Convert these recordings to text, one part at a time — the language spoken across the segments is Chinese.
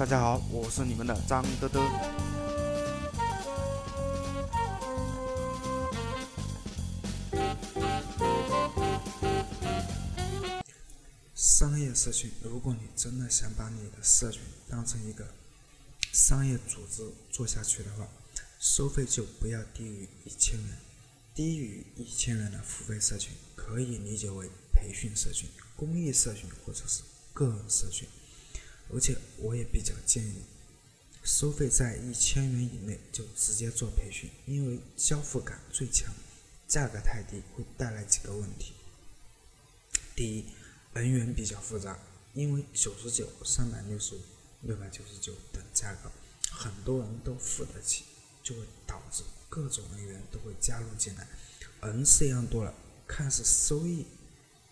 大家好，我是你们的张德德。商业社群，如果你真的想把你的社群当成一个商业组织做下去的话，收费就不要低于一千元。低于一千元的付费社群，可以理解为培训社群、公益社群或者是个人社群。而且我也比较建议，收费在一千元以内就直接做培训，因为交付感最强。价格太低会带来几个问题：第一，人员比较复杂，因为九十九、三百六十五、六百九十九等价格，很多人都付得起，就会导致各种人员都会加入进来，人式样多了，看似收益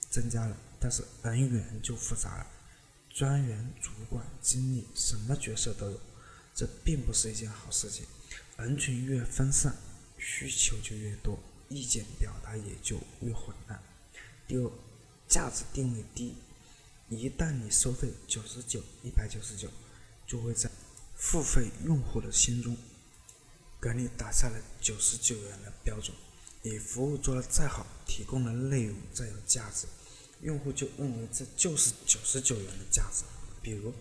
增加了，但是人员就复杂了。专员、主管、经理，什么角色都有，这并不是一件好事情。人群越分散，需求就越多，意见表达也就越混乱。第二，价值定位低，一旦你收费九十九、一百九十九，就会在付费用户的心中给你打下了九十九元的标准。你服务做的再好，提供的内容再有价值。用户就认为这就是九十九元的价值。比如，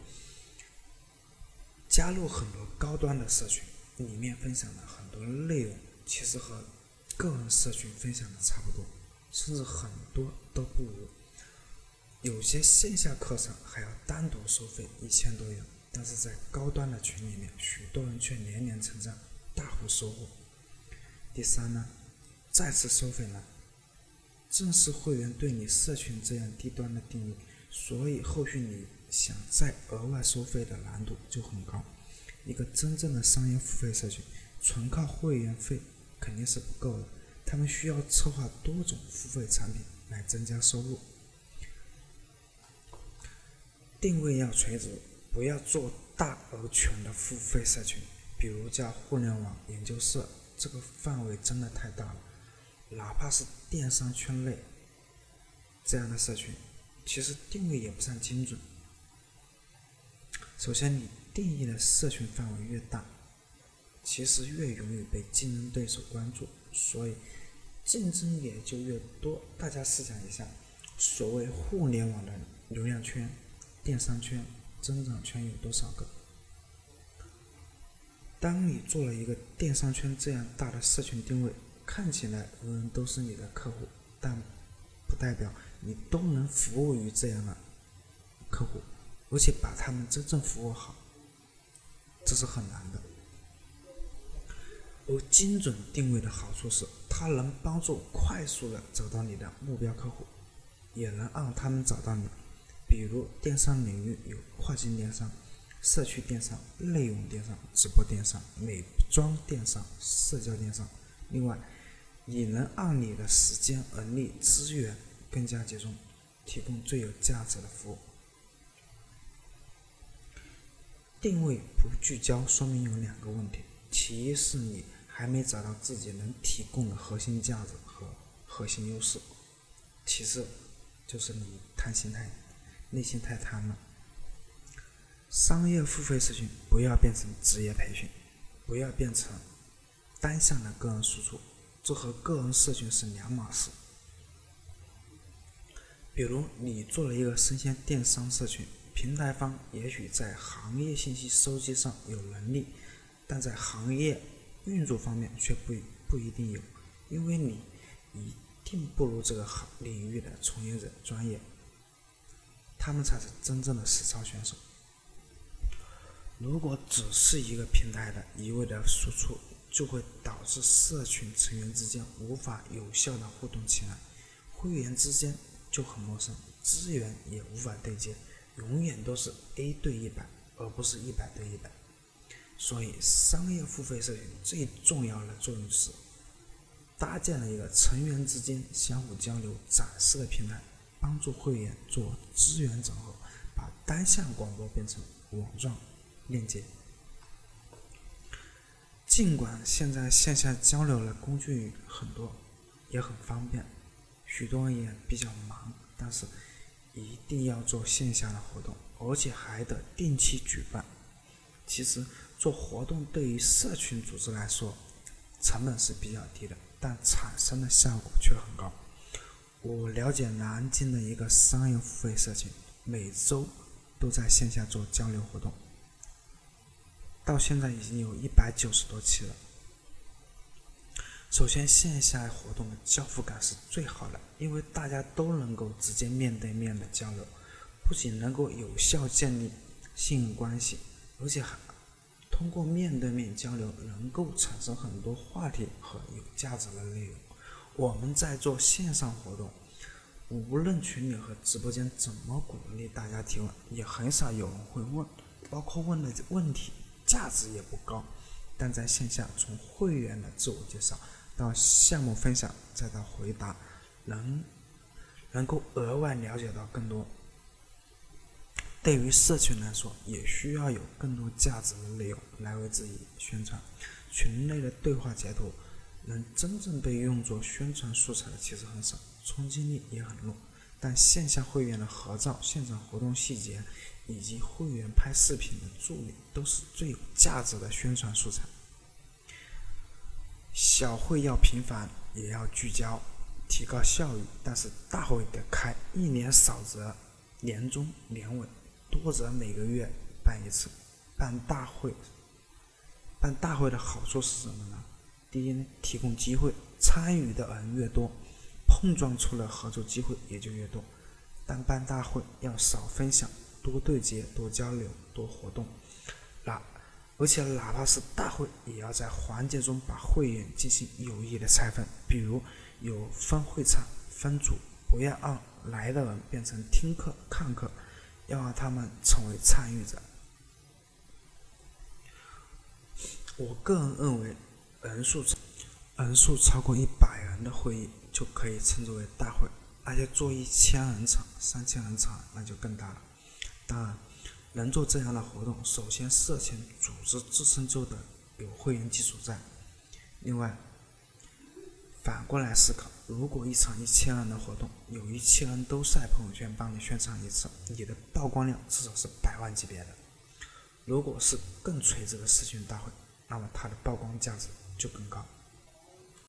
加入很多高端的社群，里面分享的很多内容，其实和个人社群分享的差不多，甚至很多都不如。有些线下课程还要单独收费一千多元，但是在高端的群里面，许多人却连连成长，大幅收获。第三呢，再次收费呢？正是会员对你社群这样低端的定位，所以后续你想再额外收费的难度就很高。一个真正的商业付费社群，纯靠会员费肯定是不够的，他们需要策划多种付费产品来增加收入。定位要垂直，不要做大而全的付费社群，比如叫互联网研究社，这个范围真的太大了。哪怕是电商圈内这样的社群，其实定位也不算精准。首先，你定义的社群范围越大，其实越容易被竞争对手关注，所以竞争也就越多。大家试想一下，所谓互联网的流量圈、电商圈、增长圈有多少个？当你做了一个电商圈这样大的社群定位。看起来人人都是你的客户，但不代表你都能服务于这样的客户，而且把他们真正服务好，这是很难的。而精准定位的好处是，它能帮助快速的找到你的目标客户，也能让他们找到你。比如电商领域有跨境电商、社区电商、内容电商、直播电商、美妆电商、社交电商，另外。你能让你的时间、人力资源更加集中，提供最有价值的服务。定位不聚焦，说明有两个问题：其一是你还没找到自己能提供的核心价值和核心优势；其次就是你贪心太内心太贪了。商业付费社群不要变成职业培训，不要变成单向的个人输出。这和个人社群是两码事。比如，你做了一个生鲜电商社群，平台方也许在行业信息收集上有能力，但在行业运作方面却不不一定有，因为你一定不如这个行领域的从业者专业，他们才是真正的实操选手。如果只是一个平台的一味的输出，就会导致社群成员之间无法有效的互动起来，会员之间就很陌生，资源也无法对接，永远都是 A 对一百，而不是一百对一百。所以，商业付费社群最重要的作用是搭建了一个成员之间相互交流、展示的平台，帮助会员做资源整合，把单向广播变成网状链接。尽管现在线下交流的工具很多，也很方便，许多人也比较忙，但是一定要做线下的活动，而且还得定期举办。其实做活动对于社群组织来说，成本是比较低的，但产生的效果却很高。我了解南京的一个商业付费社群，每周都在线下做交流活动，到现在已经有一百九十多期了。首先，线下活动的交付感是最好的，因为大家都能够直接面对面的交流，不仅能够有效建立信任关系，而且还通过面对面交流能够产生很多话题和有价值的内容。我们在做线上活动，无论群里和直播间怎么鼓励大家提问，也很少有人会问，包括问的问题价值也不高。但在线下，从会员的自我介绍。到项目分享，再到回答，能能够额外了解到更多。对于社群来说，也需要有更多价值的内容来为自己宣传。群内的对话截图，能真正被用作宣传素材的其实很少，冲击力也很弱。但线下会员的合照、现场活动细节，以及会员拍视频的助理，都是最有价值的宣传素材。小会要频繁，也要聚焦，提高效率。但是大会得开，一年少则年终年尾，多则每个月办一次。办大会，办大会的好处是什么呢？第一呢，提供机会，参与的人越多，碰撞出了合作机会也就越多。但办大会要少分享，多对接，多交流，多活动。那。而且哪怕是大会，也要在环节中把会员进行有益的拆分，比如有分会场、分组，不要让来的人变成听课、看课，要让他们成为参与者。我个人认为，人数人数超过一百人的会议就可以称之为大会，而且做一千人场、三千人场那就更大了。当然。能做这样的活动，首先社群组织自身就得有会员基础在。另外，反过来思考，如果一场一千人的活动，有一千人都晒朋友圈帮你宣传一次，你的曝光量至少是百万级别的。如果是更垂直的社群大会，那么它的曝光价值就更高。